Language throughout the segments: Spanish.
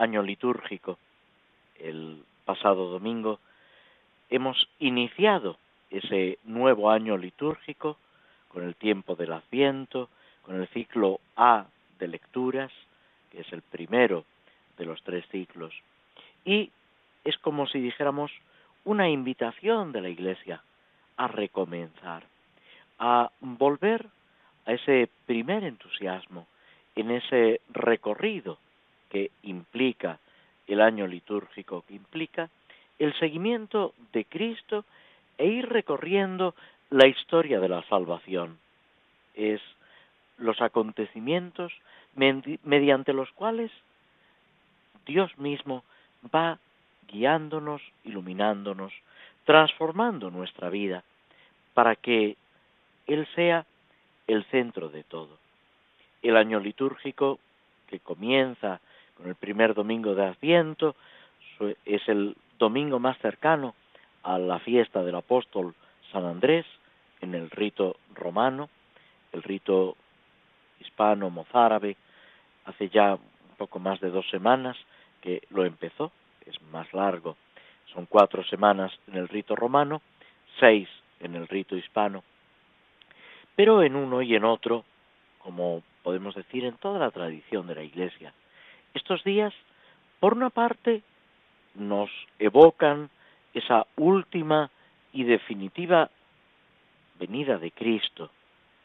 año litúrgico. El pasado domingo hemos iniciado ese nuevo año litúrgico con el tiempo del Adviento, con el ciclo A de lecturas, que es el primero de los tres ciclos. Y es como si dijéramos una invitación de la Iglesia a recomenzar, a volver a ese primer entusiasmo, en ese recorrido que implica el año litúrgico, que implica el seguimiento de Cristo e ir recorriendo la historia de la salvación. Es los acontecimientos mediante los cuales Dios mismo va guiándonos, iluminándonos, transformando nuestra vida para que Él sea el centro de todo. El año litúrgico que comienza con el primer domingo de Adviento, es el domingo más cercano a la fiesta del apóstol San Andrés en el rito romano, el rito hispano mozárabe, hace ya un poco más de dos semanas que lo empezó, es más largo, son cuatro semanas en el rito romano, seis en el rito hispano, pero en uno y en otro, como podemos decir en toda la tradición de la Iglesia, estos días, por una parte, nos evocan esa última y definitiva venida de Cristo,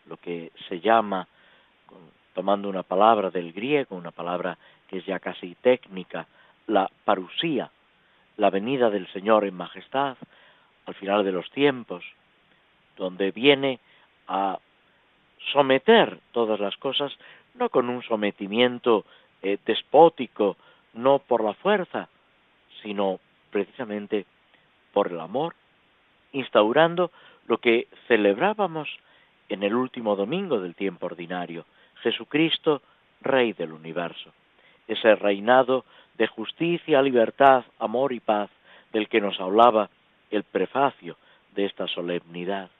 lo que se llama, tomando una palabra del griego, una palabra que es ya casi técnica, la parusía, la venida del Señor en majestad al final de los tiempos, donde viene a someter todas las cosas, no con un sometimiento eh, despótico, no por la fuerza, sino precisamente por el amor, instaurando lo que celebrábamos en el último domingo del tiempo ordinario, Jesucristo, Rey del universo, ese reinado de justicia, libertad, amor y paz del que nos hablaba el prefacio de esta solemnidad.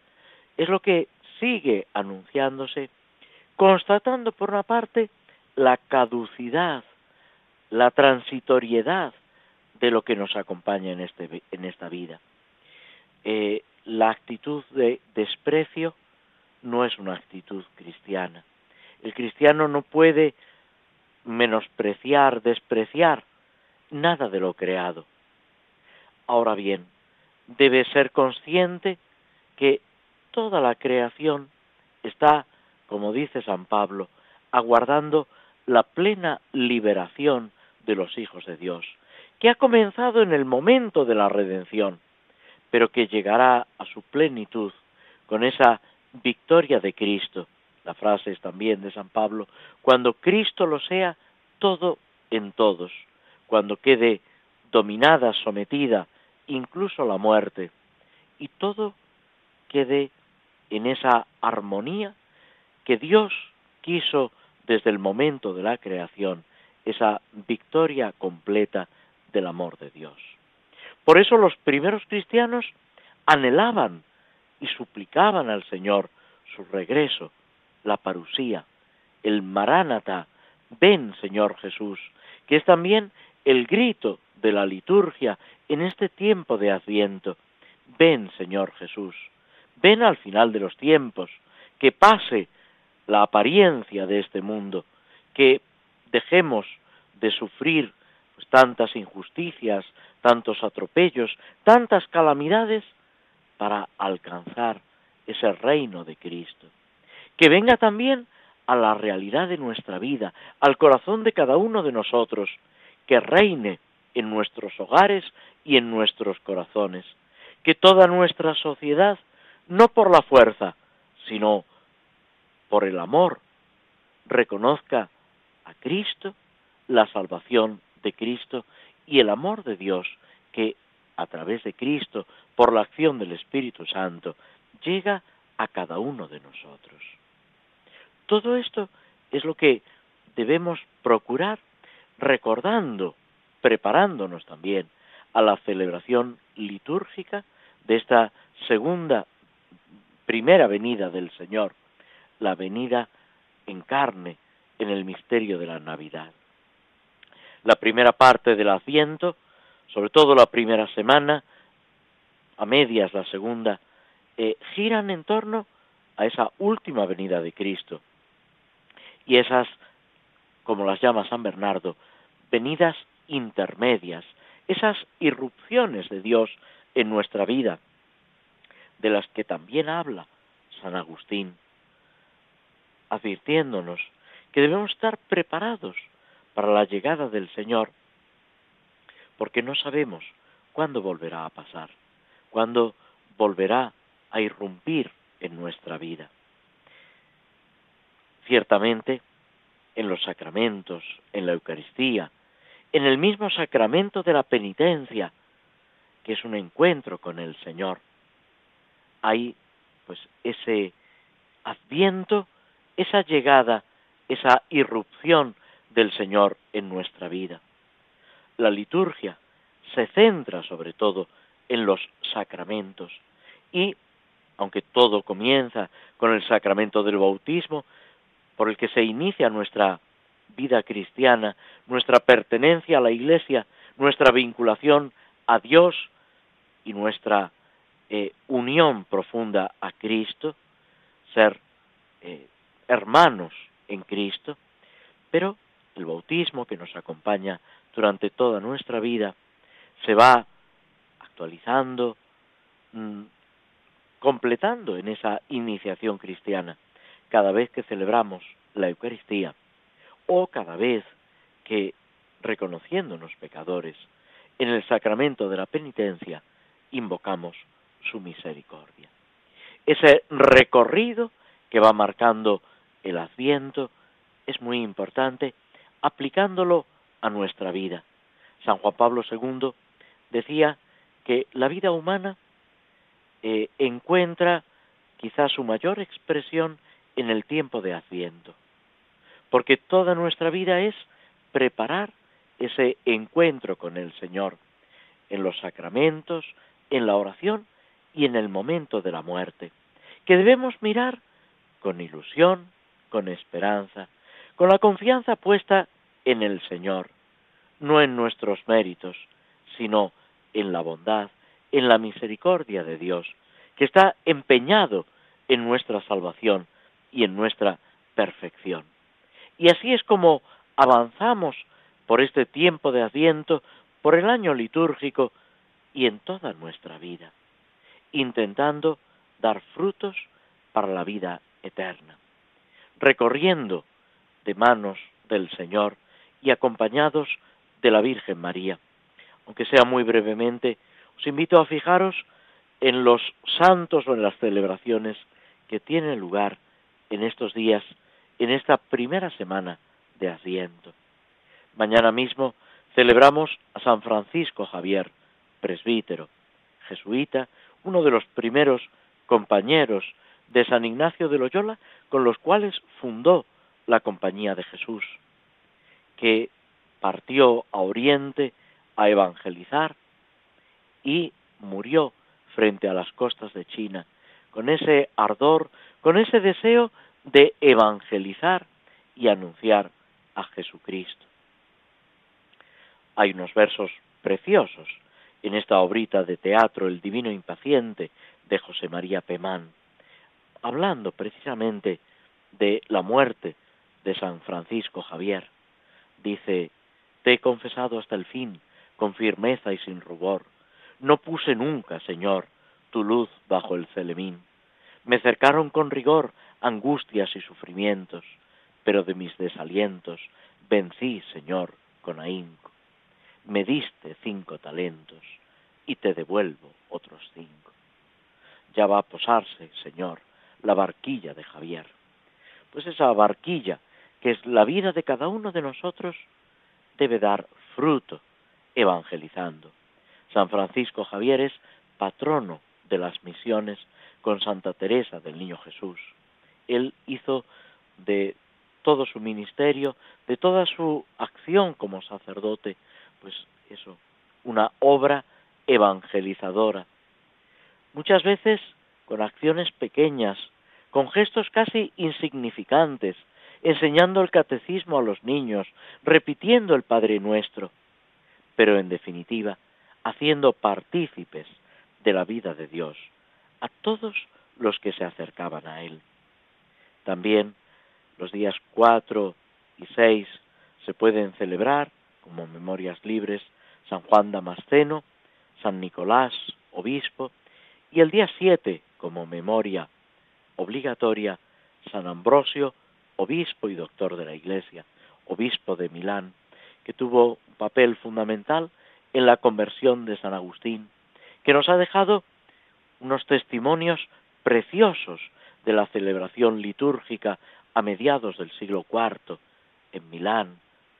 Es lo que sigue anunciándose, constatando por una parte la caducidad, la transitoriedad de lo que nos acompaña en, este, en esta vida. Eh, la actitud de desprecio no es una actitud cristiana. El cristiano no puede menospreciar, despreciar nada de lo creado. Ahora bien, debe ser consciente que toda la creación está, como dice San Pablo, aguardando la plena liberación de los hijos de Dios, que ha comenzado en el momento de la redención, pero que llegará a su plenitud con esa victoria de Cristo. La frase es también de San Pablo, cuando Cristo lo sea todo en todos, cuando quede dominada, sometida, incluso la muerte, y todo quede en esa armonía que Dios quiso desde el momento de la creación esa victoria completa del amor de Dios. Por eso los primeros cristianos anhelaban y suplicaban al Señor su regreso, la parusía, el maránata, ven Señor Jesús, que es también el grito de la liturgia en este tiempo de Adviento. Ven Señor Jesús, ven al final de los tiempos, que pase la apariencia de este mundo, que dejemos de sufrir tantas injusticias, tantos atropellos, tantas calamidades para alcanzar ese reino de Cristo. Que venga también a la realidad de nuestra vida, al corazón de cada uno de nosotros, que reine en nuestros hogares y en nuestros corazones, que toda nuestra sociedad, no por la fuerza, sino por el amor, reconozca a Cristo, la salvación de Cristo y el amor de Dios que a través de Cristo, por la acción del Espíritu Santo, llega a cada uno de nosotros. Todo esto es lo que debemos procurar recordando, preparándonos también a la celebración litúrgica de esta segunda, primera venida del Señor, la venida en carne en el misterio de la Navidad. La primera parte del Adviento, sobre todo la primera semana, a medias la segunda, eh, giran en torno a esa última venida de Cristo y esas, como las llama San Bernardo, venidas intermedias, esas irrupciones de Dios en nuestra vida, de las que también habla San Agustín, advirtiéndonos que debemos estar preparados para la llegada del Señor, porque no sabemos cuándo volverá a pasar, cuándo volverá a irrumpir en nuestra vida. Ciertamente, en los sacramentos, en la Eucaristía, en el mismo sacramento de la penitencia, que es un encuentro con el Señor, hay pues ese adviento, esa llegada, esa irrupción del Señor en nuestra vida. La liturgia se centra sobre todo en los sacramentos y, aunque todo comienza con el sacramento del bautismo, por el que se inicia nuestra vida cristiana, nuestra pertenencia a la Iglesia, nuestra vinculación a Dios y nuestra eh, unión profunda a Cristo, ser eh, hermanos en Cristo, pero el bautismo que nos acompaña durante toda nuestra vida se va actualizando, mm, completando en esa iniciación cristiana cada vez que celebramos la Eucaristía o cada vez que, reconociéndonos pecadores, en el sacramento de la penitencia invocamos su misericordia. Ese recorrido que va marcando el adviento es muy importante aplicándolo a nuestra vida. San Juan Pablo II decía que la vida humana eh, encuentra quizás su mayor expresión en el tiempo de Adviento, porque toda nuestra vida es preparar ese encuentro con el Señor en los sacramentos, en la oración y en el momento de la muerte, que debemos mirar con ilusión, con esperanza, con la confianza puesta en el Señor, no en nuestros méritos, sino en la bondad, en la misericordia de Dios, que está empeñado en nuestra salvación y en nuestra perfección. Y así es como avanzamos por este tiempo de Adviento, por el año litúrgico y en toda nuestra vida, intentando dar frutos para la vida eterna, recorriendo de manos del Señor y acompañados de la Virgen María. Aunque sea muy brevemente, os invito a fijaros en los santos o en las celebraciones que tienen lugar en estos días, en esta primera semana de Adviento. Mañana mismo celebramos a San Francisco Javier, presbítero, jesuita, uno de los primeros compañeros de San Ignacio de Loyola con los cuales fundó la Compañía de Jesús, que partió a Oriente a evangelizar y murió frente a las costas de China, con ese ardor, con ese deseo de evangelizar y anunciar a Jesucristo. Hay unos versos preciosos en esta obrita de teatro El Divino Impaciente de José María Pemán, hablando precisamente de la muerte de San Francisco Javier. Dice, Te he confesado hasta el fin, con firmeza y sin rubor. No puse nunca, Señor, tu luz bajo el celemín. Me cercaron con rigor angustias y sufrimientos, pero de mis desalientos vencí, Señor, con ahínco. Me diste cinco talentos y te devuelvo otros cinco. Ya va a posarse, Señor, la barquilla de Javier. Pues esa barquilla, que es la vida de cada uno de nosotros, debe dar fruto evangelizando. San Francisco Javier es patrono de las misiones con Santa Teresa del Niño Jesús. Él hizo de todo su ministerio, de toda su acción como sacerdote, pues eso, una obra evangelizadora. Muchas veces con acciones pequeñas, con gestos casi insignificantes, enseñando el catecismo a los niños, repitiendo el Padre Nuestro, pero en definitiva, haciendo partícipes de la vida de Dios a todos los que se acercaban a Él. También los días 4 y 6 se pueden celebrar como memorias libres San Juan Damasceno, San Nicolás, obispo, y el día 7 como memoria obligatoria San Ambrosio, obispo y doctor de la Iglesia, obispo de Milán, que tuvo un papel fundamental en la conversión de San Agustín, que nos ha dejado unos testimonios preciosos de la celebración litúrgica a mediados del siglo IV en Milán,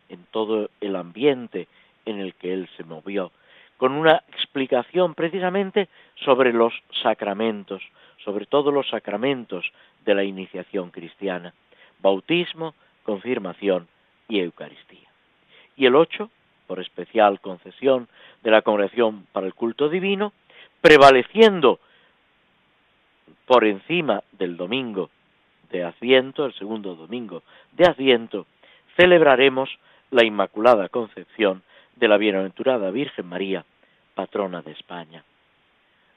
en todo el ambiente en el que él se movió, con una explicación precisamente sobre los sacramentos, sobre todo los sacramentos de la iniciación cristiana, bautismo, confirmación y Eucaristía. Y el 8, por especial concesión de la Congregación para el Culto Divino, prevaleciendo por encima del domingo de Adviento, el segundo domingo de Adviento, celebraremos la Inmaculada Concepción de la Bienaventurada Virgen María, patrona de España.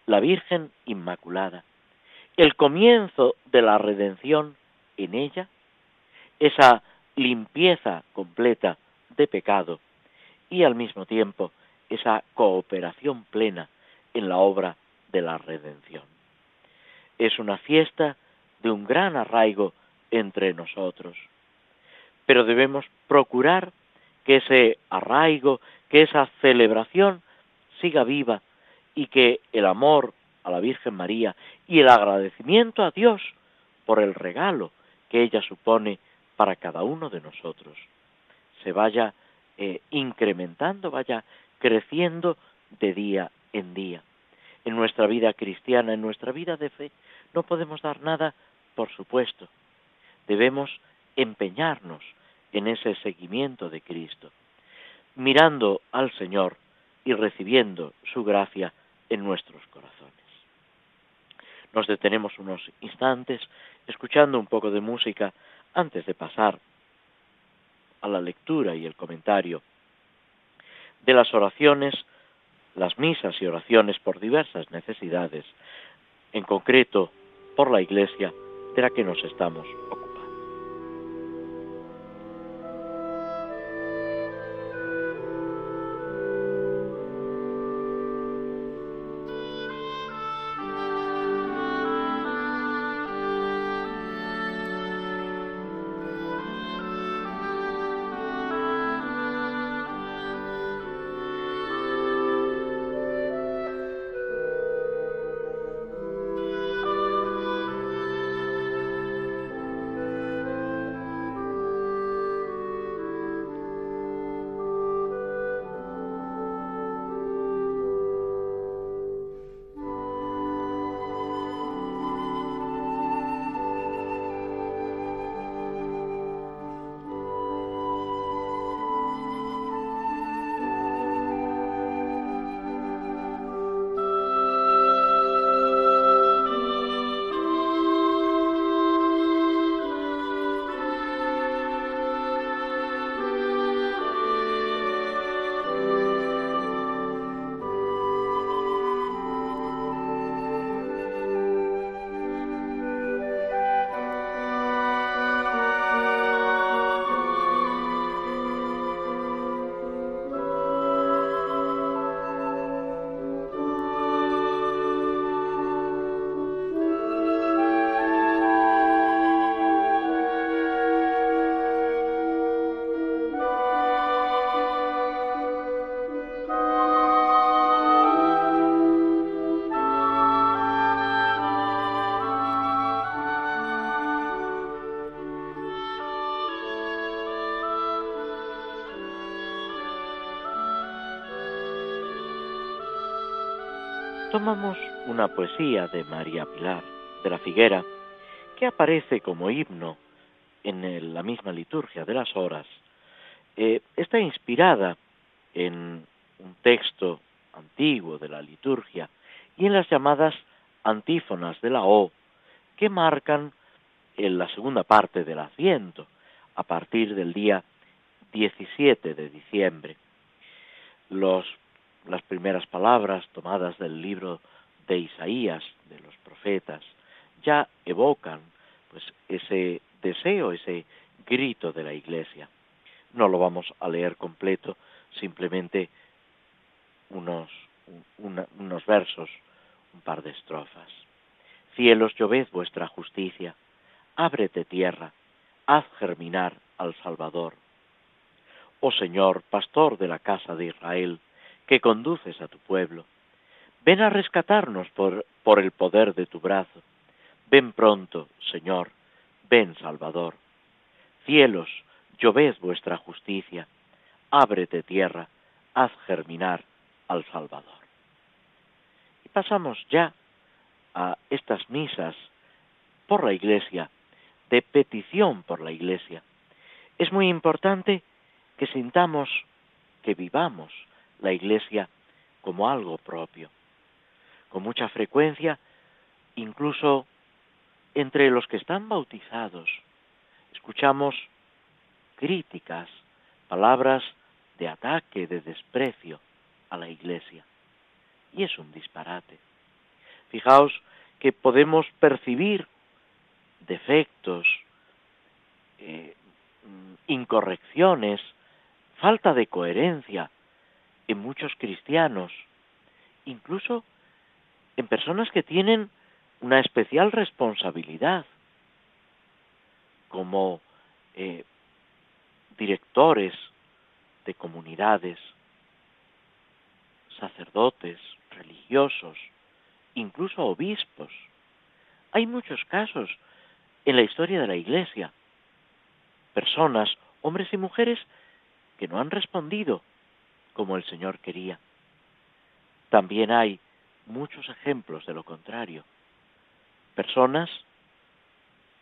La Virgen Inmaculada, el comienzo de la redención en ella, esa limpieza completa de pecado y al mismo tiempo esa cooperación plena en la obra de la redención. Es una fiesta de un gran arraigo entre nosotros, pero debemos procurar que ese arraigo, que esa celebración siga viva y que el amor a la Virgen María y el agradecimiento a Dios por el regalo que ella supone para cada uno de nosotros se vaya eh, incrementando, vaya creciendo de día en día. En nuestra vida cristiana, en nuestra vida de fe, no podemos dar nada, por supuesto. Debemos empeñarnos en ese seguimiento de Cristo, mirando al Señor y recibiendo su gracia en nuestros corazones. Nos detenemos unos instantes escuchando un poco de música antes de pasar a la lectura y el comentario de las oraciones, las misas y oraciones por diversas necesidades, en concreto por la Iglesia de la que nos estamos ocupando. Una poesía de María Pilar de la Figuera que aparece como himno en la misma liturgia de las horas. Eh, está inspirada en un texto antiguo de la liturgia y en las llamadas antífonas de la O que marcan en la segunda parte del Adviento, a partir del día 17 de diciembre. Los, las primeras palabras tomadas del libro de Isaías, de los profetas, ya evocan pues ese deseo, ese grito de la Iglesia. No lo vamos a leer completo, simplemente unos, unos versos, un par de estrofas. Cielos, lloved vuestra justicia, ábrete tierra, haz germinar al Salvador. Oh Señor, pastor de la casa de Israel, que conduces a tu pueblo, ven a rescatarnos por, por el poder de tu brazo. Ven pronto, Señor, ven Salvador. Cielos, lloved vuestra justicia, ábrete tierra, haz germinar al Salvador. Y pasamos ya a estas misas por la Iglesia, de petición por la Iglesia. Es muy importante que sintamos, que vivamos la Iglesia como algo propio. Con mucha frecuencia, incluso entre los que están bautizados, escuchamos críticas, palabras de ataque, de desprecio a la Iglesia. Y es un disparate. Fijaos que podemos percibir defectos, eh, incorrecciones, falta de coherencia en muchos cristianos, incluso en personas que tienen una especial responsabilidad, como eh, directores de comunidades, sacerdotes, religiosos, incluso obispos. Hay muchos casos en la historia de la Iglesia. Personas, hombres y mujeres, que no han respondido como el Señor quería. También hay muchos ejemplos de lo contrario. Personas,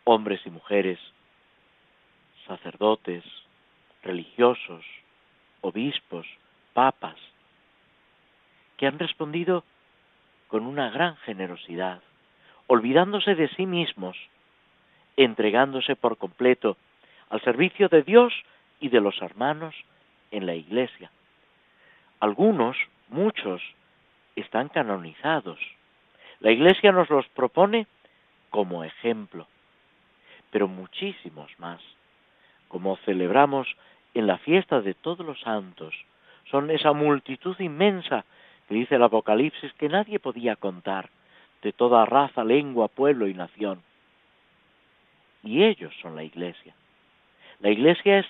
hombres y mujeres, sacerdotes, religiosos, obispos, papas, que han respondido con una gran generosidad, olvidándose de sí mismos, entregándose por completo al servicio de Dios y de los hermanos en la Iglesia. Algunos, muchos, están canonizados. La Iglesia nos los propone como ejemplo, pero muchísimos más, como celebramos en la fiesta de todos los santos, son esa multitud inmensa que dice el Apocalipsis que nadie podía contar, de toda raza, lengua, pueblo y nación. Y ellos son la Iglesia. La Iglesia es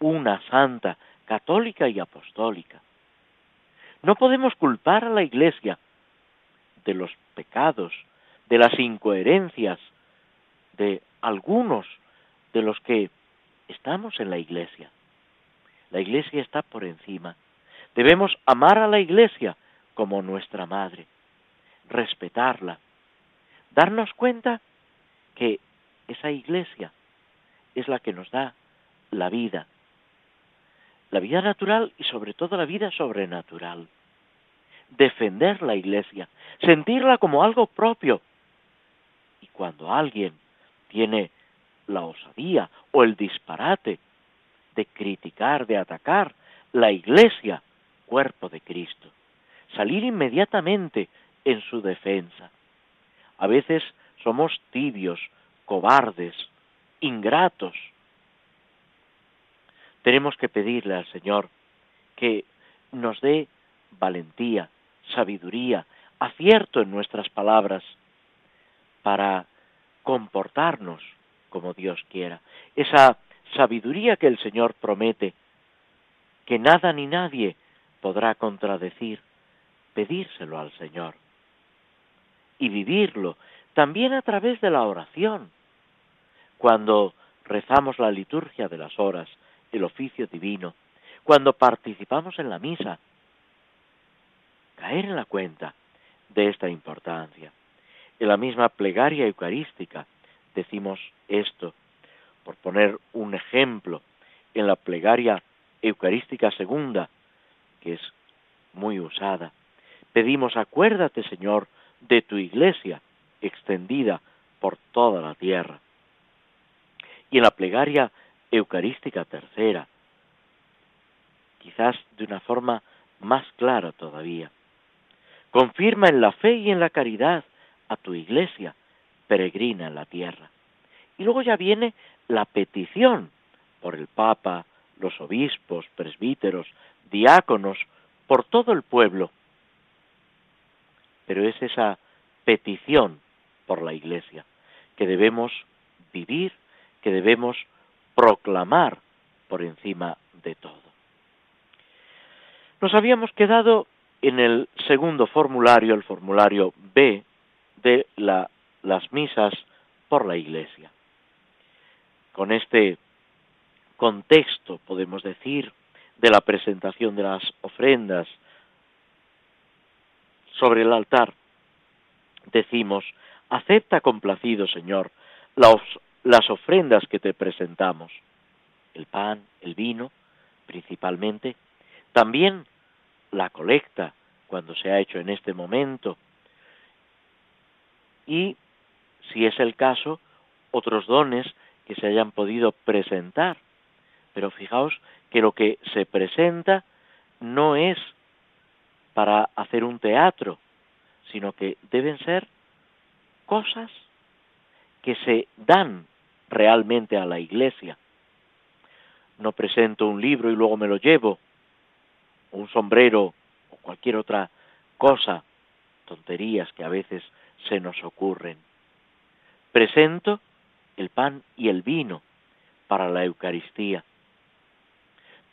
una santa, católica y apostólica. No podemos culpar a la Iglesia de los pecados, de las incoherencias de algunos de los que estamos en la Iglesia. La Iglesia está por encima. Debemos amar a la Iglesia como nuestra madre, respetarla, darnos cuenta que esa iglesia es la que nos da la vida, la vida natural y sobre todo la vida sobrenatural. Defender la iglesia, sentirla como algo propio. Y cuando alguien tiene la osadía o el disparate de criticar, de atacar la iglesia, cuerpo de Cristo, salir inmediatamente en su defensa. A veces somos tibios, cobardes, ingratos. Tenemos que pedirle al Señor que nos dé valentía, sabiduría, acierto en nuestras palabras para comportarnos como Dios quiera. Esa sabiduría que el Señor promete, que nada ni nadie podrá contradecir, pedírselo al Señor y vivirlo también a través de la oración. Cuando rezamos la liturgia de las horas, el oficio divino, cuando participamos en la misa, caer en la cuenta de esta importancia. En la misma plegaria eucarística decimos esto, por poner un ejemplo, en la plegaria eucarística segunda, que es muy usada, pedimos acuérdate, Señor, de tu iglesia extendida por toda la tierra. Y en la plegaria eucarística tercera, quizás de una forma más clara todavía, confirma en la fe y en la caridad a tu iglesia peregrina en la tierra. Y luego ya viene la petición por el Papa, los obispos, presbíteros, diáconos, por todo el pueblo. Pero es esa petición por la Iglesia que debemos vivir, que debemos proclamar por encima de todo. Nos habíamos quedado en el segundo formulario, el formulario B de las misas por la Iglesia. Con este contexto, podemos decir, de la presentación de las ofrendas sobre el altar, decimos, acepta complacido, Señor, las ofrendas que te presentamos, el pan, el vino, principalmente, también la colecta, cuando se ha hecho en este momento, y, si es el caso, otros dones que se hayan podido presentar. Pero fijaos que lo que se presenta no es para hacer un teatro, sino que deben ser cosas que se dan realmente a la iglesia. No presento un libro y luego me lo llevo, un sombrero, o cualquier otra cosa, tonterías que a veces se nos ocurren. Presento el pan y el vino para la Eucaristía.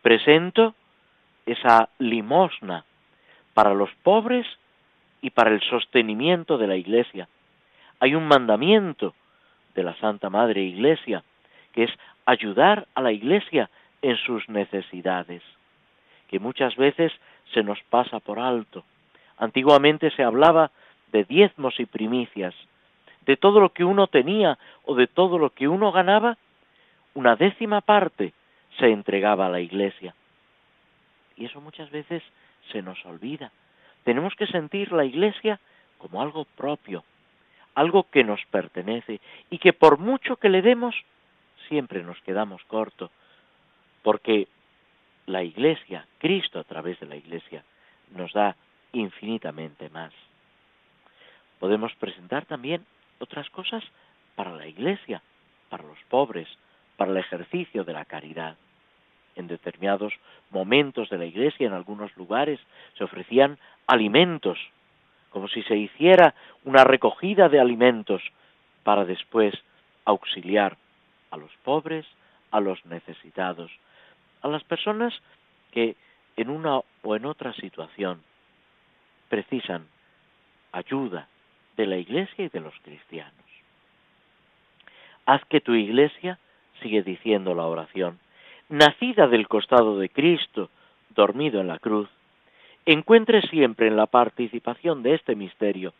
Presento esa limosna para los pobres y para el sostenimiento de la Iglesia. Hay un mandamiento de la Santa Madre Iglesia que es ayudar a la Iglesia en sus necesidades, que muchas veces se nos pasa por alto. Antiguamente se hablaba de diezmos y primicias, de todo lo que uno tenía o de todo lo que uno ganaba, una décima parte se entregaba a la iglesia. Y eso muchas veces se nos olvida. Tenemos que sentir la iglesia como algo propio, algo que nos pertenece y que por mucho que le demos, siempre nos quedamos cortos, porque la iglesia, Cristo a través de la iglesia, nos da infinitamente más podemos presentar también otras cosas para la iglesia, para los pobres, para el ejercicio de la caridad. En determinados momentos de la iglesia, en algunos lugares, se ofrecían alimentos, como si se hiciera una recogida de alimentos para después auxiliar a los pobres, a los necesitados, a las personas que en una o en otra situación precisan ayuda, de la iglesia y de los cristianos. Haz que tu iglesia, sigue diciendo la oración, nacida del costado de Cristo, dormido en la cruz, encuentre siempre en la participación de este misterio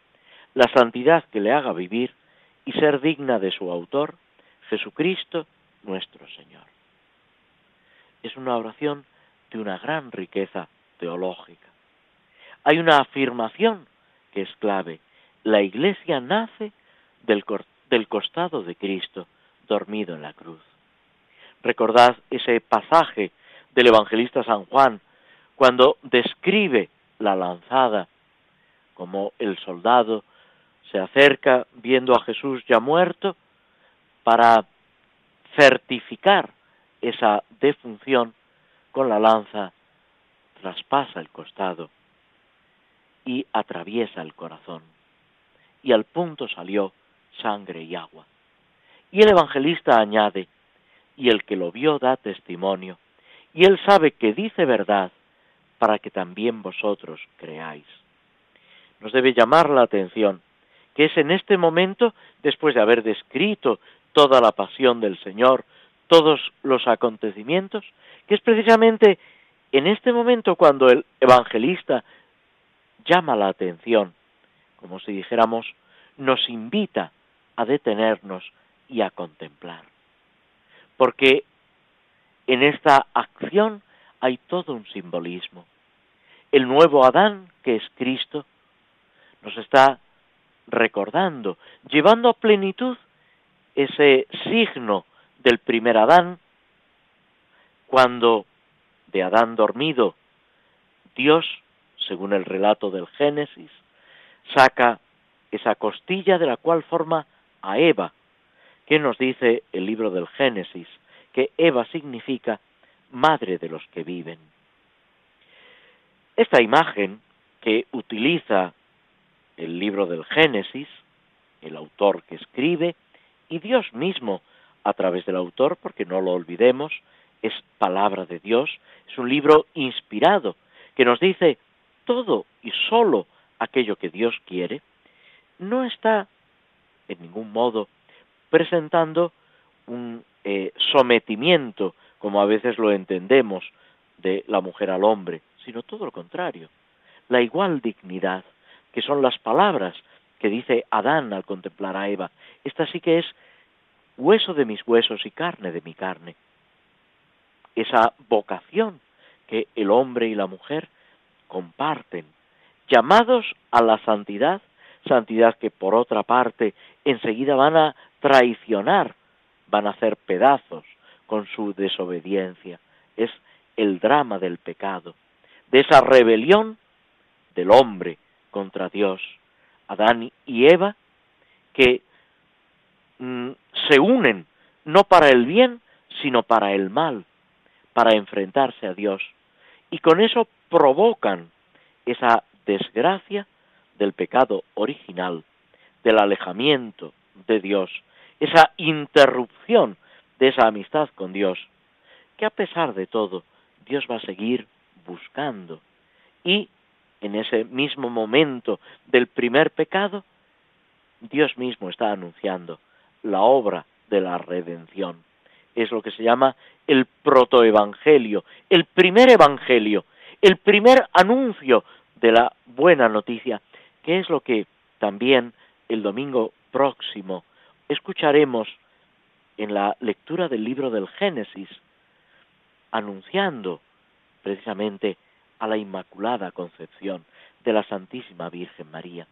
la santidad que le haga vivir y ser digna de su autor, Jesucristo nuestro Señor. Es una oración de una gran riqueza teológica. Hay una afirmación que es clave, la iglesia nace del, costado de Cristo, dormido en la cruz. Recordad ese pasaje del evangelista San Juan, cuando describe la lanzada, como el soldado se acerca viendo a Jesús ya muerto, para certificar esa defunción con la lanza, traspasa el costado y atraviesa el corazón y al punto salió sangre y agua. Y el evangelista añade, y el que lo vio da testimonio, y él sabe que dice verdad, para que también vosotros creáis. Nos debe llamar la atención que es en este momento, después de haber descrito toda la pasión del Señor, todos los acontecimientos, que es precisamente en este momento cuando el evangelista llama la atención como si dijéramos, nos invita a detenernos y a contemplar. Porque en esta acción hay todo un simbolismo. El nuevo Adán, que es Cristo, nos está recordando, llevando a plenitud ese signo del primer Adán, cuando de Adán dormido, Dios, según el relato del Génesis, saca esa costilla de la cual forma a Eva. que nos dice el libro del Génesis? Que Eva significa madre de los que viven. Esta imagen que utiliza el libro del Génesis, el autor que escribe, y Dios mismo a través del autor, porque no lo olvidemos, es palabra de Dios, es un libro inspirado que nos dice todo y sólo aquello que Dios quiere, no está en ningún modo presentando un eh, sometimiento, como a veces lo entendemos, de la mujer al hombre, sino todo lo contrario, la igual dignidad, que son las palabras que dice Adán al contemplar a Eva. Esta sí que es hueso de mis huesos y carne de mi carne. Esa vocación que el hombre y la mujer comparten, llamados a la santidad, santidad que por otra parte enseguida van a traicionar, van a hacer pedazos con su desobediencia. Es el drama del pecado, de esa rebelión del hombre contra Dios. Adán y Eva, que mm, se unen no para el bien, sino para el mal, para enfrentarse a Dios. Y con eso provocan esa desgracia del pecado original, del alejamiento de Dios, esa interrupción de esa amistad con Dios, que a pesar de todo, Dios va a seguir buscando. Y en ese mismo momento del primer pecado, Dios mismo está anunciando la obra de la redención. Es lo que se llama el protoevangelio, el primer evangelio, el primer anuncio de la buena noticia que es lo que también el domingo próximo escucharemos en la lectura del libro del Génesis, anunciando precisamente a la Inmaculada Concepción de la Santísima Virgen María,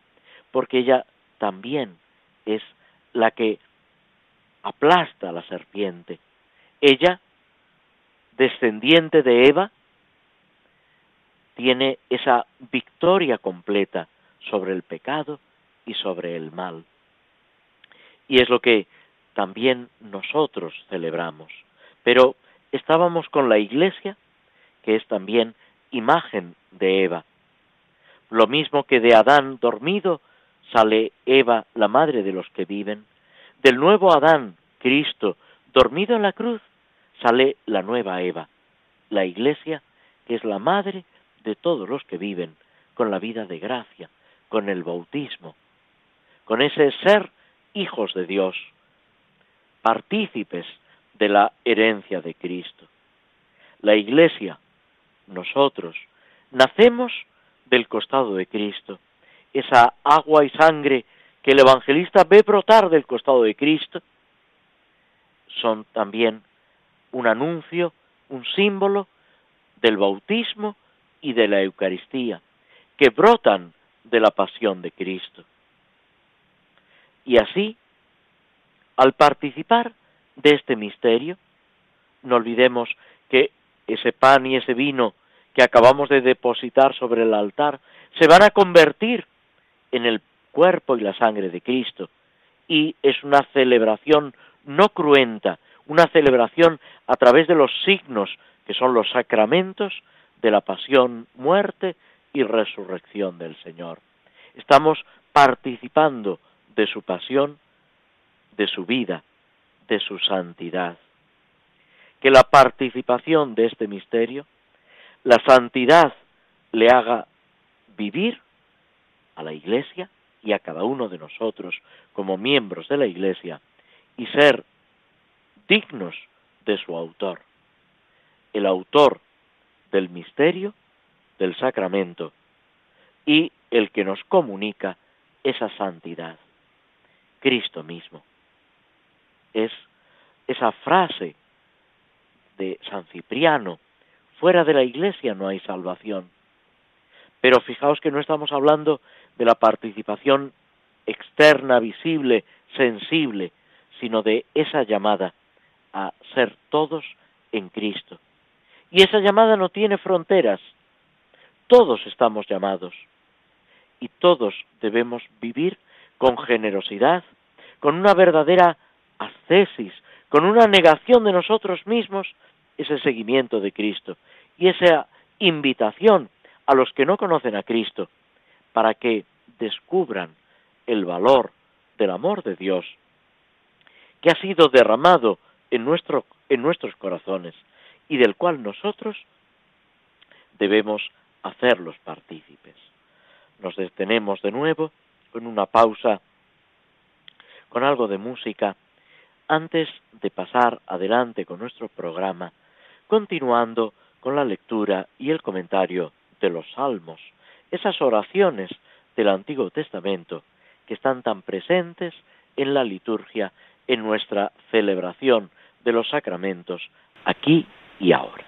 porque ella también es la que aplasta la serpiente. Ella, descendiente de Eva, tiene esa victoria completa sobre el pecado y sobre el mal. Y es lo que también nosotros celebramos. Pero estábamos con la iglesia, que es también imagen de Eva. Lo mismo que de Adán dormido sale Eva, la madre de los que viven. Del nuevo Adán, Cristo, dormido en la cruz, sale la nueva Eva, la iglesia, que es la madre de todos los que viven con la vida de gracia, con el bautismo, con ese ser hijos de Dios, partícipes de la herencia de Cristo. La Iglesia, nosotros, nacemos del costado de Cristo, esa agua y sangre que el evangelista ve brotar del costado de Cristo, son también un anuncio, un símbolo del bautismo y de la Eucaristía, que brotan de la pasión de Cristo. Y así, al participar de este misterio, no olvidemos que ese pan y ese vino que acabamos de depositar sobre el altar se van a convertir en el cuerpo y la sangre de Cristo. Y es una celebración no cruenta, una celebración a través de los signos que son los sacramentos de la pasión, muerte y resurrección del Señor. Estamos participando de su pasión, de su vida, de su santidad. Que la participación de este misterio, la santidad, le haga vivir a la Iglesia y a cada uno de nosotros como miembros de la Iglesia y ser dignos de su autor. El autor del misterio, del sacramento, y el que nos comunica esa santidad. Cristo mismo. Es esa frase de San Cipriano, fuera de la iglesia no hay salvación. Pero fijaos que no estamos hablando de la participación externa, visible, sensible, sino de esa llamada a ser todos en Cristo. Y esa llamada no tiene fronteras. Todos estamos llamados y todos debemos vivir con generosidad, con una verdadera ascesis, con una negación de nosotros mismos, ese seguimiento de Cristo y esa invitación a los que no conocen a Cristo para que descubran el valor del amor de Dios que ha sido derramado en, nuestro, en nuestros corazones y del cual nosotros debemos hacerlos partícipes. Nos detenemos de nuevo con una pausa, con algo de música, antes de pasar adelante con nuestro programa, continuando con la lectura y el comentario de los salmos, esas oraciones del Antiguo Testamento que están tan presentes en la liturgia, en nuestra celebración de los sacramentos, aquí y ahora.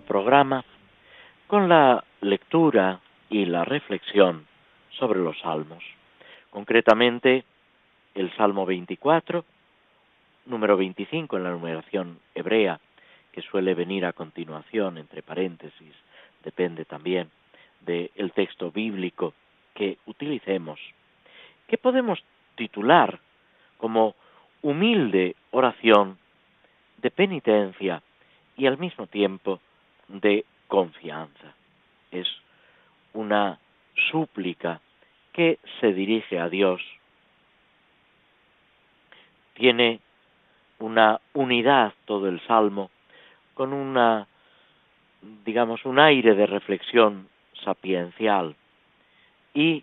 Programa con la lectura y la reflexión sobre los salmos, concretamente el Salmo 24, número 25 en la numeración hebrea, que suele venir a continuación entre paréntesis, depende también del texto bíblico que utilicemos, que podemos titular como humilde oración de penitencia y al mismo tiempo de confianza. Es una súplica que se dirige a Dios. Tiene una unidad todo el salmo con una digamos un aire de reflexión sapiencial y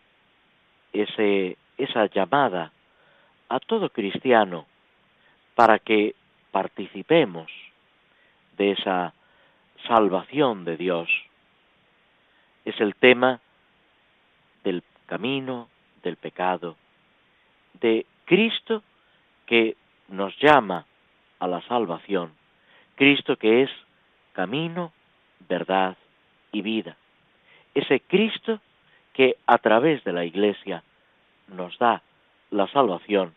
ese, esa llamada a todo cristiano para que participemos de esa salvación de Dios. Es el tema del camino, del pecado, de Cristo que nos llama a la salvación, Cristo que es camino, verdad y vida. Ese Cristo que a través de la Iglesia nos da la salvación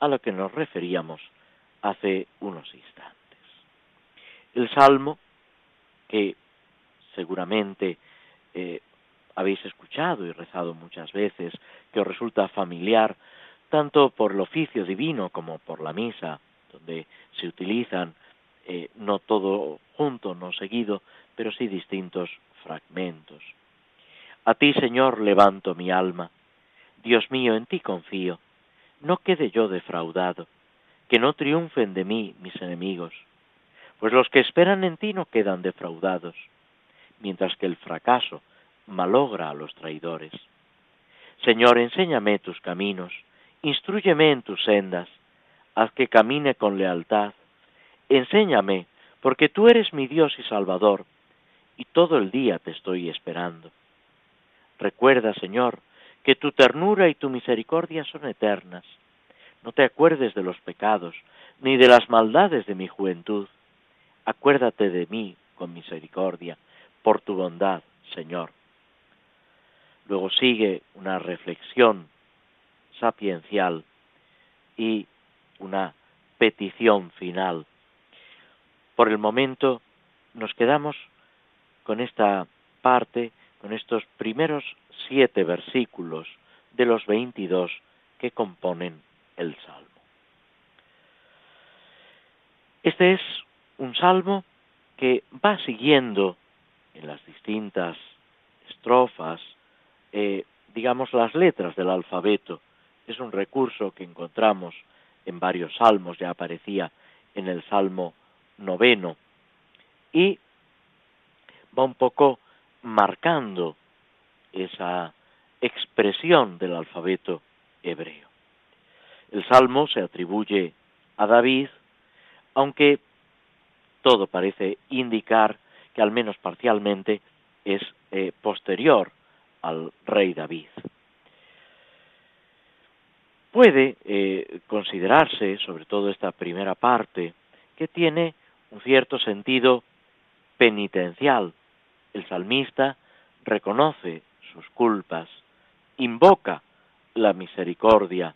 a lo que nos referíamos hace unos instantes. El Salmo, que seguramente eh, habéis escuchado y rezado muchas veces, que os resulta familiar, tanto por el oficio divino como por la misa, donde se utilizan eh, no todo junto, no seguido, pero sí distintos fragmentos. A ti, Señor, levanto mi alma. Dios mío, en ti confío. No quede yo defraudado, que no triunfen de mí mis enemigos, pues los que esperan en ti no quedan defraudados, mientras que el fracaso malogra a los traidores. Señor, enséñame tus caminos, instruyeme en tus sendas, haz que camine con lealtad, enséñame, porque tú eres mi Dios y Salvador, y todo el día te estoy esperando. Recuerda, Señor, que tu ternura y tu misericordia son eternas. No te acuerdes de los pecados, ni de las maldades de mi juventud. Acuérdate de mí con misericordia, por tu bondad, Señor. Luego sigue una reflexión sapiencial y una petición final. Por el momento nos quedamos con esta parte, con estos primeros siete versículos de los veintidós que componen el Salmo. Este es un salmo que va siguiendo en las distintas estrofas, eh, digamos, las letras del alfabeto. Es un recurso que encontramos en varios salmos, ya aparecía en el Salmo noveno, y va un poco marcando esa expresión del alfabeto hebreo. El salmo se atribuye a David, aunque todo parece indicar que al menos parcialmente es eh, posterior al rey David. Puede eh, considerarse, sobre todo esta primera parte, que tiene un cierto sentido penitencial. El salmista reconoce sus culpas, invoca la misericordia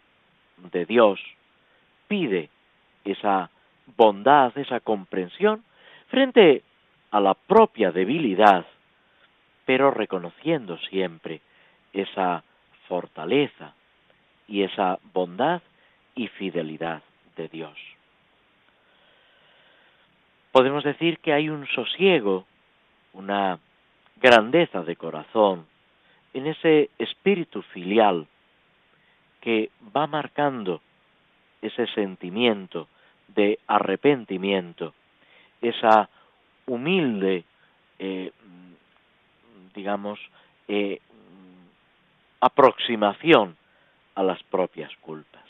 de Dios, pide esa bondad, esa comprensión frente a la propia debilidad, pero reconociendo siempre esa fortaleza y esa bondad y fidelidad de Dios. Podemos decir que hay un sosiego, una grandeza de corazón, en ese espíritu filial que va marcando ese sentimiento de arrepentimiento, esa humilde, eh, digamos, eh, aproximación a las propias culpas.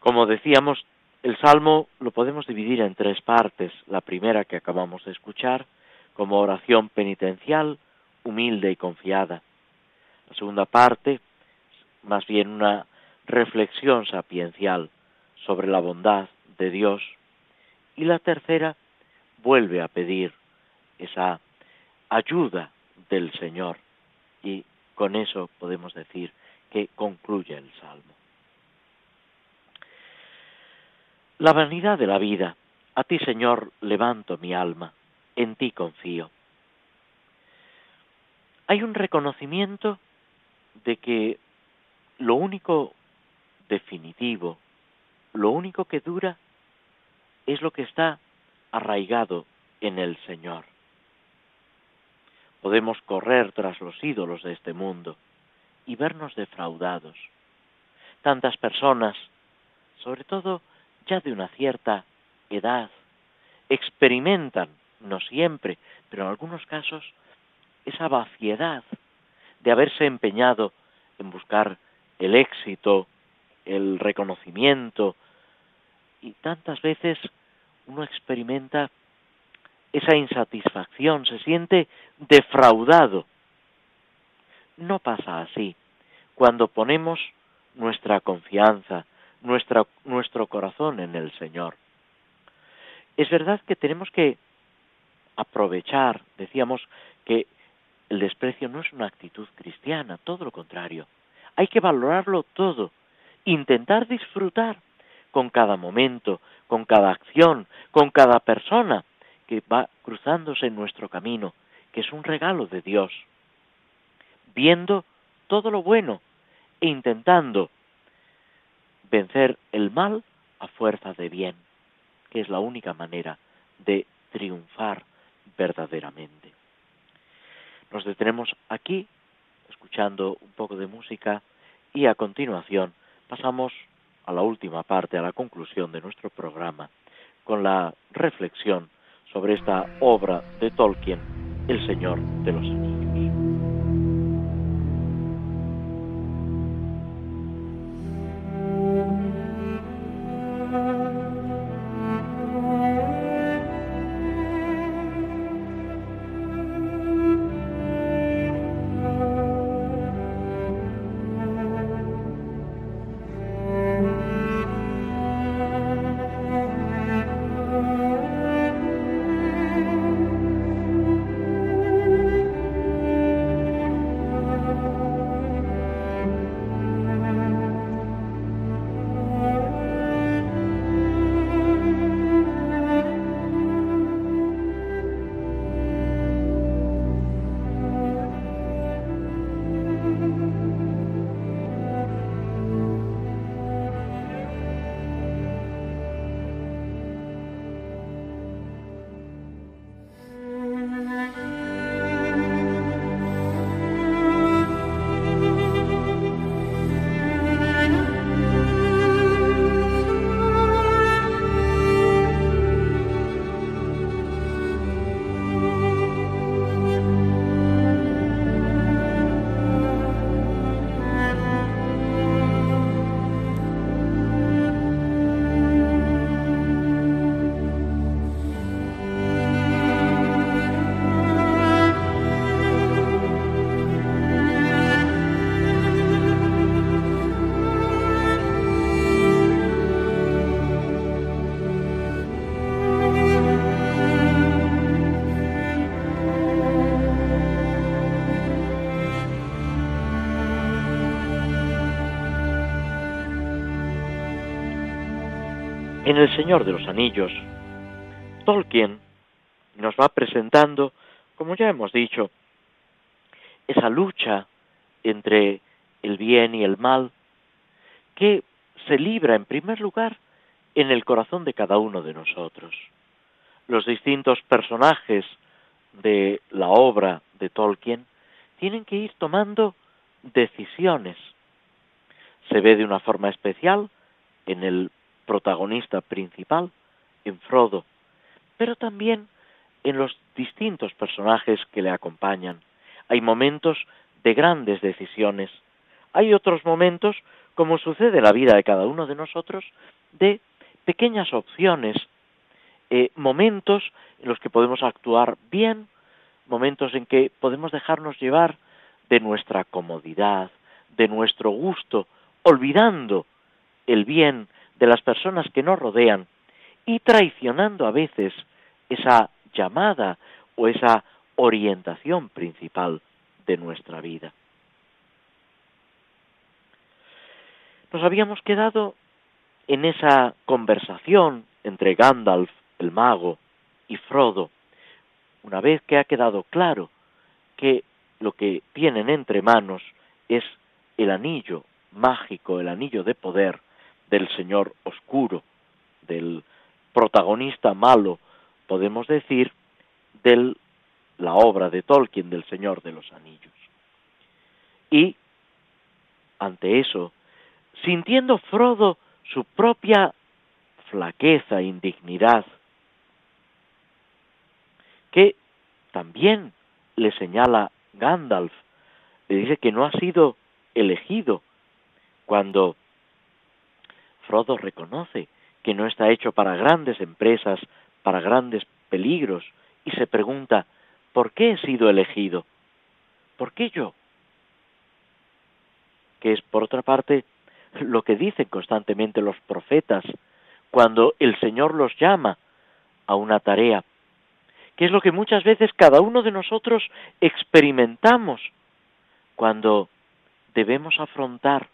Como decíamos, el Salmo lo podemos dividir en tres partes. La primera que acabamos de escuchar, como oración penitencial, humilde y confiada. La segunda parte, más bien una reflexión sapiencial sobre la bondad de Dios. Y la tercera, vuelve a pedir esa ayuda del Señor. Y con eso podemos decir que concluye el Salmo. La vanidad de la vida, a ti Señor levanto mi alma en ti confío. Hay un reconocimiento de que lo único definitivo, lo único que dura, es lo que está arraigado en el Señor. Podemos correr tras los ídolos de este mundo y vernos defraudados. Tantas personas, sobre todo ya de una cierta edad, experimentan no siempre, pero en algunos casos, esa vaciedad de haberse empeñado en buscar el éxito, el reconocimiento, y tantas veces uno experimenta esa insatisfacción, se siente defraudado. No pasa así. Cuando ponemos nuestra confianza, nuestra, nuestro corazón en el Señor. Es verdad que tenemos que aprovechar, decíamos que el desprecio no es una actitud cristiana, todo lo contrario. Hay que valorarlo todo, intentar disfrutar con cada momento, con cada acción, con cada persona que va cruzándose en nuestro camino, que es un regalo de Dios, viendo todo lo bueno e intentando vencer el mal a fuerza de bien, que es la única manera de triunfar verdaderamente. Nos detenemos aquí, escuchando un poco de música, y a continuación pasamos a la última parte, a la conclusión de nuestro programa, con la reflexión sobre esta obra de Tolkien, El Señor de los Anillos. En El Señor de los Anillos, Tolkien nos va presentando, como ya hemos dicho, esa lucha entre el bien y el mal que se libra en primer lugar en el corazón de cada uno de nosotros. Los distintos personajes de la obra de Tolkien tienen que ir tomando decisiones. Se ve de una forma especial en el protagonista principal, en Frodo, pero también en los distintos personajes que le acompañan. Hay momentos de grandes decisiones, hay otros momentos, como sucede en la vida de cada uno de nosotros, de pequeñas opciones, eh, momentos en los que podemos actuar bien, momentos en que podemos dejarnos llevar de nuestra comodidad, de nuestro gusto, olvidando el bien de las personas que nos rodean y traicionando a veces esa llamada o esa orientación principal de nuestra vida. Nos habíamos quedado en esa conversación entre Gandalf, el mago, y Frodo, una vez que ha quedado claro que lo que tienen entre manos es el anillo mágico, el anillo de poder, del Señor oscuro, del protagonista malo, podemos decir, de la obra de Tolkien del Señor de los Anillos. Y, ante eso, sintiendo Frodo su propia flaqueza e indignidad, que también le señala Gandalf, le dice que no ha sido elegido cuando Frodo reconoce que no está hecho para grandes empresas, para grandes peligros, y se pregunta, ¿por qué he sido elegido? ¿Por qué yo? Que es, por otra parte, lo que dicen constantemente los profetas cuando el Señor los llama a una tarea, que es lo que muchas veces cada uno de nosotros experimentamos cuando debemos afrontar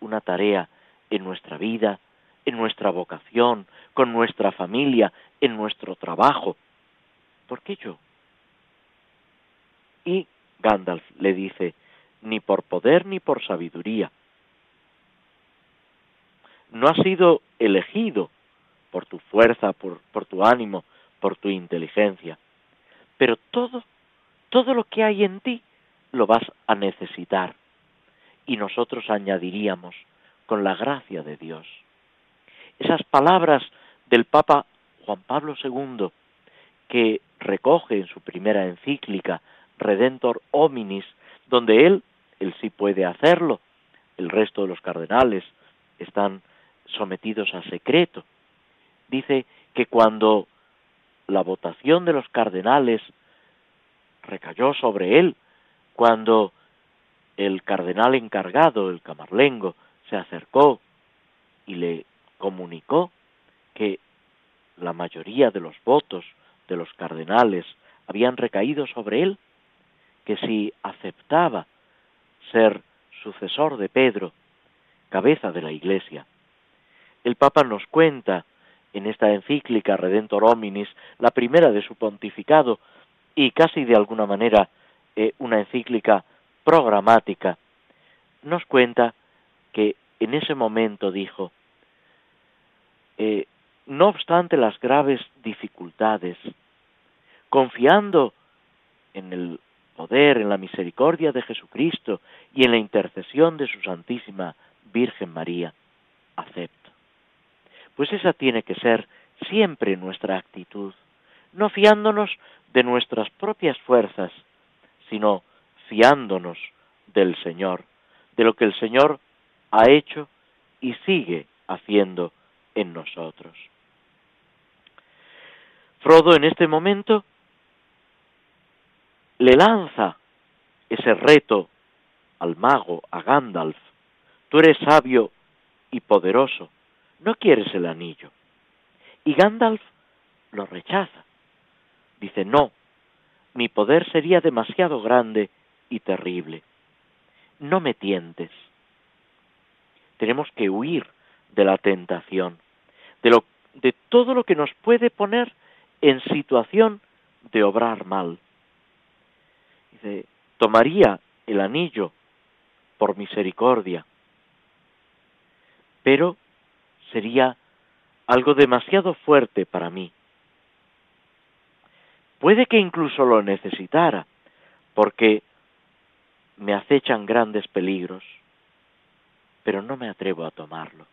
una tarea en nuestra vida, en nuestra vocación, con nuestra familia, en nuestro trabajo. ¿Por qué yo? Y Gandalf le dice, ni por poder ni por sabiduría. No has sido elegido por tu fuerza, por, por tu ánimo, por tu inteligencia. Pero todo, todo lo que hay en ti lo vas a necesitar. Y nosotros añadiríamos, con la gracia de Dios. Esas palabras del Papa Juan Pablo II, que recoge en su primera encíclica Redentor Hominis, donde él, él sí puede hacerlo, el resto de los cardenales están sometidos a secreto. Dice que cuando la votación de los cardenales recayó sobre él, cuando el cardenal encargado, el camarlengo, se acercó y le comunicó que la mayoría de los votos de los cardenales habían recaído sobre él, que si aceptaba ser sucesor de Pedro, cabeza de la Iglesia. El Papa nos cuenta en esta encíclica Redentor Hominis, la primera de su pontificado y casi de alguna manera eh, una encíclica programática, nos cuenta que en ese momento dijo, eh, no obstante las graves dificultades, confiando en el poder, en la misericordia de Jesucristo y en la intercesión de su Santísima Virgen María, acepto. Pues esa tiene que ser siempre nuestra actitud, no fiándonos de nuestras propias fuerzas, sino fiándonos del Señor, de lo que el Señor ha hecho y sigue haciendo en nosotros. Frodo en este momento le lanza ese reto al mago, a Gandalf. Tú eres sabio y poderoso, no quieres el anillo. Y Gandalf lo rechaza. Dice, no, mi poder sería demasiado grande y terrible. No me tientes. Tenemos que huir de la tentación, de, todo lo que nos puede poner en situación de obrar mal. Dice, tomaría el anillo por misericordia, pero sería algo demasiado fuerte para mí. Puede que incluso lo necesitara, porque me acechan grandes peligros, pero no me atrevo a tomarlo.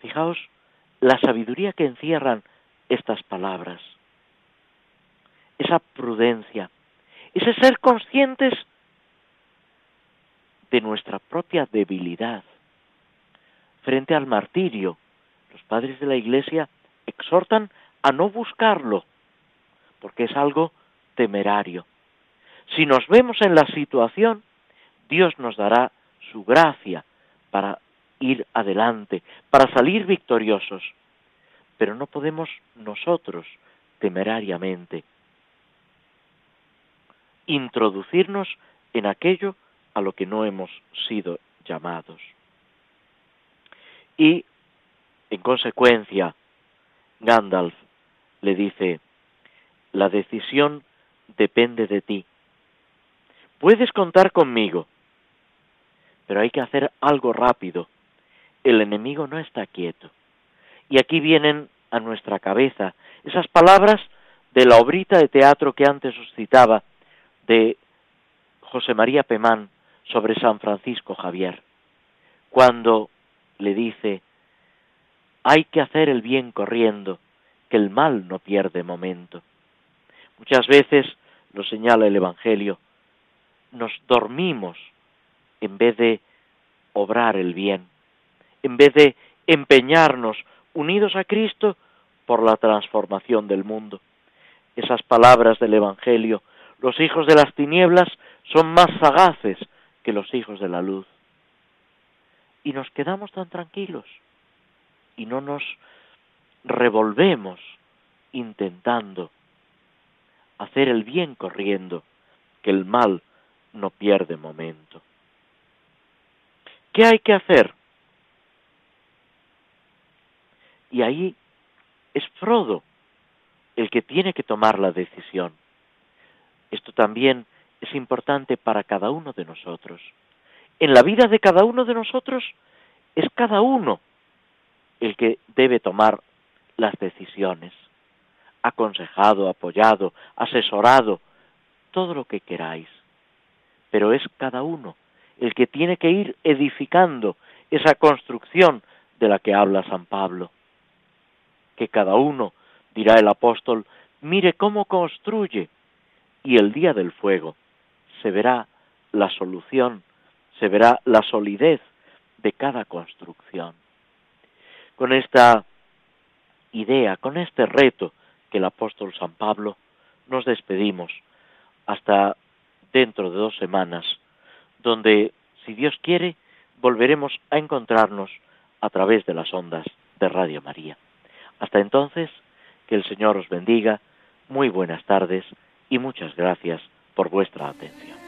Fijaos la sabiduría que encierran estas palabras, esa prudencia, ese ser conscientes de nuestra propia debilidad frente al martirio. Los padres de la Iglesia exhortan a no buscarlo, porque es algo temerario. Si nos vemos en la situación, Dios nos dará su gracia para ir adelante, para salir victoriosos. Pero no podemos nosotros temerariamente introducirnos en aquello a lo que no hemos sido llamados. Y, en consecuencia, Gandalf le dice, la decisión depende de ti. Puedes contar conmigo, pero hay que hacer algo rápido. El enemigo no está quieto. Y aquí vienen a nuestra cabeza esas palabras de la obrita de teatro que antes os citaba de José María Pemán sobre San Francisco Javier, cuando le dice, hay que hacer el bien corriendo, que el mal no pierde momento. Muchas veces, lo señala el Evangelio, nos dormimos en vez de obrar el bien, en vez de empeñarnos unidos a Cristo por la transformación del mundo. Esas palabras del Evangelio, los hijos de las tinieblas son más sagaces que los hijos de la luz. Y nos quedamos tan tranquilos y no nos revolvemos intentando hacer el bien corriendo, que el mal no pierde momento. ¿Qué hay que hacer? Y ahí es Frodo el que tiene que tomar la decisión. Esto también es importante para cada uno de nosotros. En la vida de cada uno de nosotros es cada uno el que debe tomar las decisiones, aconsejado, apoyado, asesorado, todo lo que queráis. Pero es cada uno el que tiene que ir edificando esa construcción de la que habla San Pablo. Que cada uno, dirá el apóstol, mire cómo construye y el día del fuego se verá la solución, se verá la solidez de cada construcción. Con esta idea, con este reto que el apóstol San Pablo, nos despedimos hasta dentro de dos semanas, donde, si Dios quiere, volveremos a encontrarnos a través de las ondas de Radio María. Hasta entonces, que el Señor os bendiga, muy buenas tardes y muchas gracias por vuestra atención.